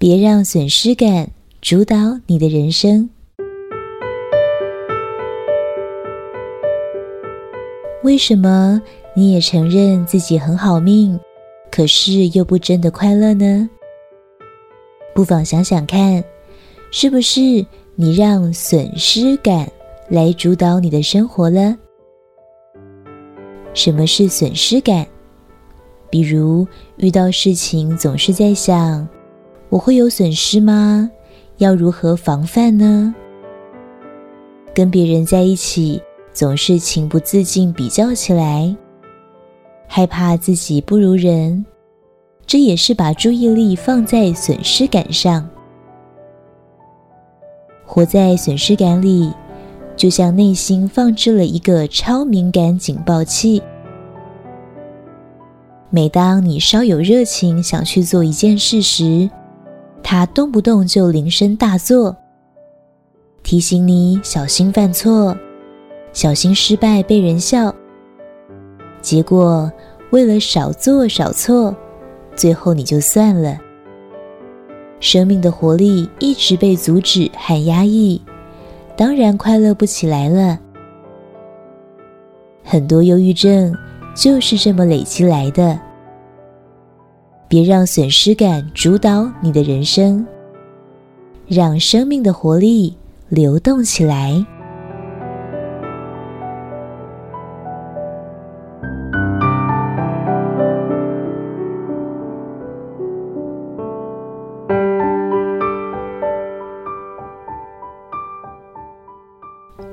别让损失感主导你的人生。为什么你也承认自己很好命，可是又不真的快乐呢？不妨想想看，是不是你让损失感来主导你的生活了？什么是损失感？比如遇到事情总是在想，我会有损失吗？要如何防范呢？跟别人在一起，总是情不自禁比较起来，害怕自己不如人，这也是把注意力放在损失感上。活在损失感里，就像内心放置了一个超敏感警报器。每当你稍有热情想去做一件事时，它动不动就铃声大作，提醒你小心犯错。小心失败被人笑，结果为了少做少错，最后你就算了。生命的活力一直被阻止和压抑，当然快乐不起来了。很多忧郁症就是这么累积来的。别让损失感主导你的人生，让生命的活力流动起来。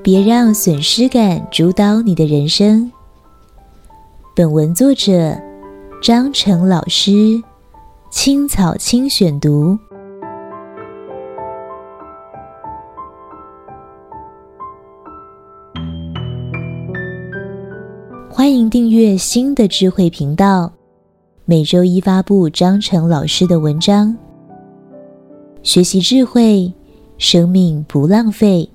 别让损失感主导你的人生。本文作者张成老师，青草青选读。欢迎订阅新的智慧频道，每周一发布张成老师的文章。学习智慧，生命不浪费。